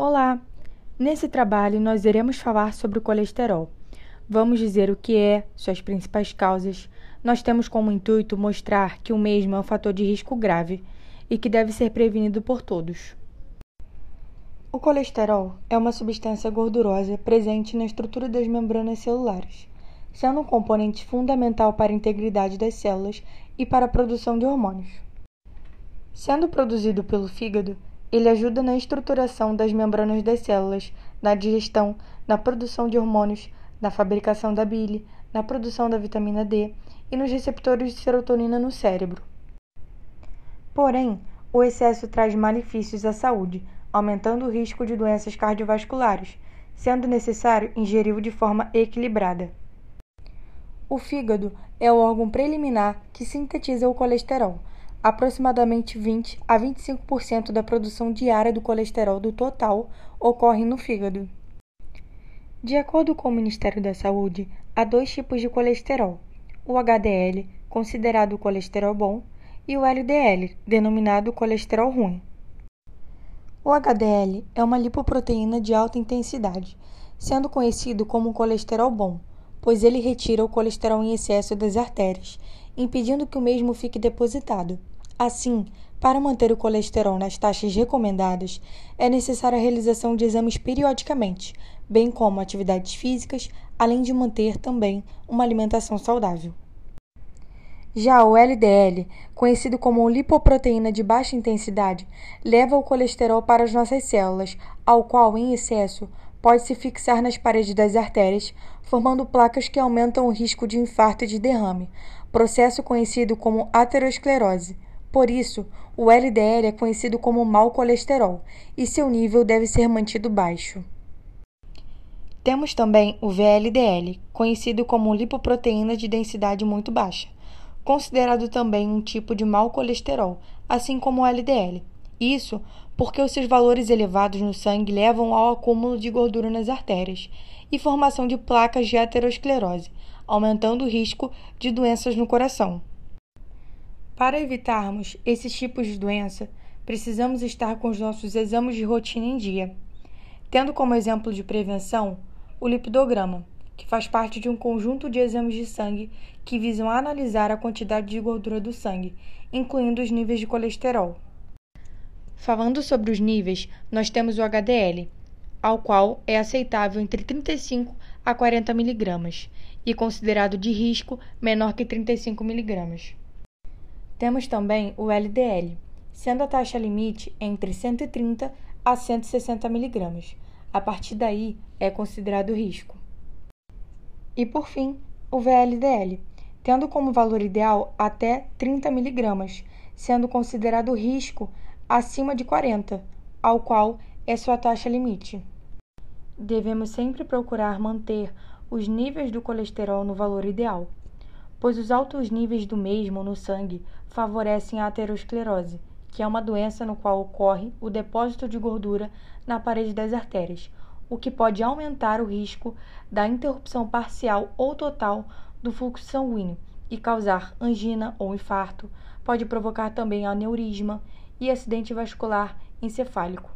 Olá! Nesse trabalho, nós iremos falar sobre o colesterol. Vamos dizer o que é, suas principais causas. Nós temos como intuito mostrar que o mesmo é um fator de risco grave e que deve ser prevenido por todos. O colesterol é uma substância gordurosa presente na estrutura das membranas celulares, sendo um componente fundamental para a integridade das células e para a produção de hormônios. Sendo produzido pelo fígado, ele ajuda na estruturação das membranas das células, na digestão, na produção de hormônios, na fabricação da bile, na produção da vitamina D e nos receptores de serotonina no cérebro. Porém, o excesso traz malefícios à saúde, aumentando o risco de doenças cardiovasculares, sendo necessário ingeri-lo de forma equilibrada. O fígado é o órgão preliminar que sintetiza o colesterol Aproximadamente 20 a 25% da produção diária do colesterol do total ocorre no fígado. De acordo com o Ministério da Saúde, há dois tipos de colesterol: o HDL, considerado colesterol bom, e o LDL, denominado colesterol ruim. O HDL é uma lipoproteína de alta intensidade, sendo conhecido como colesterol bom, pois ele retira o colesterol em excesso das artérias impedindo que o mesmo fique depositado. Assim, para manter o colesterol nas taxas recomendadas, é necessária a realização de exames periodicamente, bem como atividades físicas, além de manter também uma alimentação saudável. Já o LDL, conhecido como lipoproteína de baixa intensidade, leva o colesterol para as nossas células, ao qual, em excesso, pode se fixar nas paredes das artérias, formando placas que aumentam o risco de infarto e de derrame, processo conhecido como aterosclerose. Por isso, o LDL é conhecido como mau colesterol e seu nível deve ser mantido baixo. Temos também o VLDL, conhecido como lipoproteína de densidade muito baixa, considerado também um tipo de mau colesterol, assim como o LDL. Isso porque os seus valores elevados no sangue levam ao acúmulo de gordura nas artérias e formação de placas de aterosclerose, aumentando o risco de doenças no coração. Para evitarmos esses tipos de doença, precisamos estar com os nossos exames de rotina em dia, tendo como exemplo de prevenção o lipidograma, que faz parte de um conjunto de exames de sangue que visam analisar a quantidade de gordura do sangue, incluindo os níveis de colesterol. Falando sobre os níveis, nós temos o HDL, ao qual é aceitável entre 35 a 40 miligramas e considerado de risco menor que 35 mg. Temos também o LDL, sendo a taxa limite entre 130 a 160 mg. A partir daí é considerado risco. E por fim, o VLDL, tendo como valor ideal até 30 mg, sendo considerado risco acima de 40, ao qual é sua taxa limite. Devemos sempre procurar manter os níveis do colesterol no valor ideal, pois os altos níveis do mesmo no sangue favorecem a aterosclerose, que é uma doença no qual ocorre o depósito de gordura na parede das artérias, o que pode aumentar o risco da interrupção parcial ou total do fluxo sanguíneo e causar angina ou infarto, pode provocar também aneurisma e acidente vascular encefálico.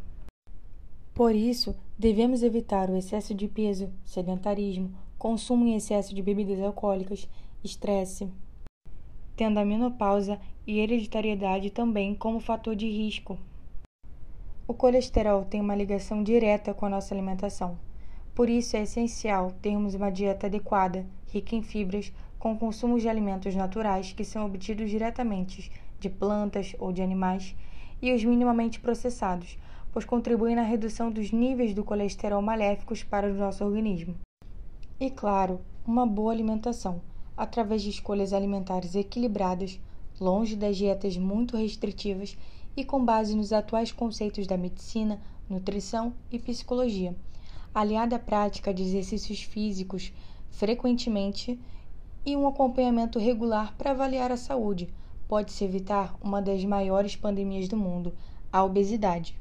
Por isso, devemos evitar o excesso de peso, sedentarismo, consumo em excesso de bebidas alcoólicas, estresse, tendo a menopausa e hereditariedade também como fator de risco. O colesterol tem uma ligação direta com a nossa alimentação. Por isso é essencial termos uma dieta adequada, rica em fibras, com consumo de alimentos naturais que são obtidos diretamente de plantas ou de animais e os minimamente processados, pois contribuem na redução dos níveis do colesterol maléficos para o nosso organismo. E claro, uma boa alimentação, através de escolhas alimentares equilibradas, longe das dietas muito restritivas e com base nos atuais conceitos da medicina, nutrição e psicologia, aliada à prática de exercícios físicos frequentemente e um acompanhamento regular para avaliar a saúde, pode-se evitar uma das maiores pandemias do mundo, a obesidade.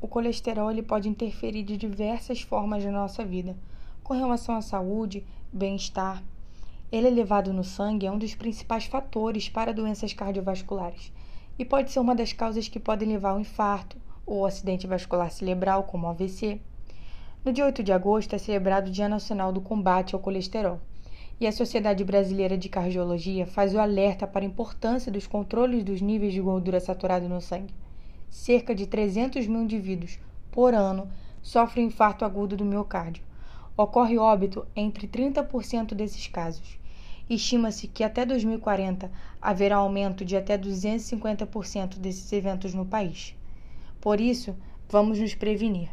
O colesterol ele pode interferir de diversas formas na nossa vida, com relação à saúde, bem-estar. Ele elevado no sangue é um dos principais fatores para doenças cardiovasculares e pode ser uma das causas que podem levar ao infarto, ou acidente vascular cerebral, como AVC. No dia 8 de agosto é celebrado o Dia Nacional do Combate ao Colesterol. E a Sociedade Brasileira de Cardiologia faz o alerta para a importância dos controles dos níveis de gordura saturada no sangue. Cerca de 300 mil indivíduos por ano sofrem infarto agudo do miocárdio. Ocorre óbito entre 30% desses casos. Estima-se que até 2040 haverá aumento de até 250% desses eventos no país. Por isso, vamos nos prevenir.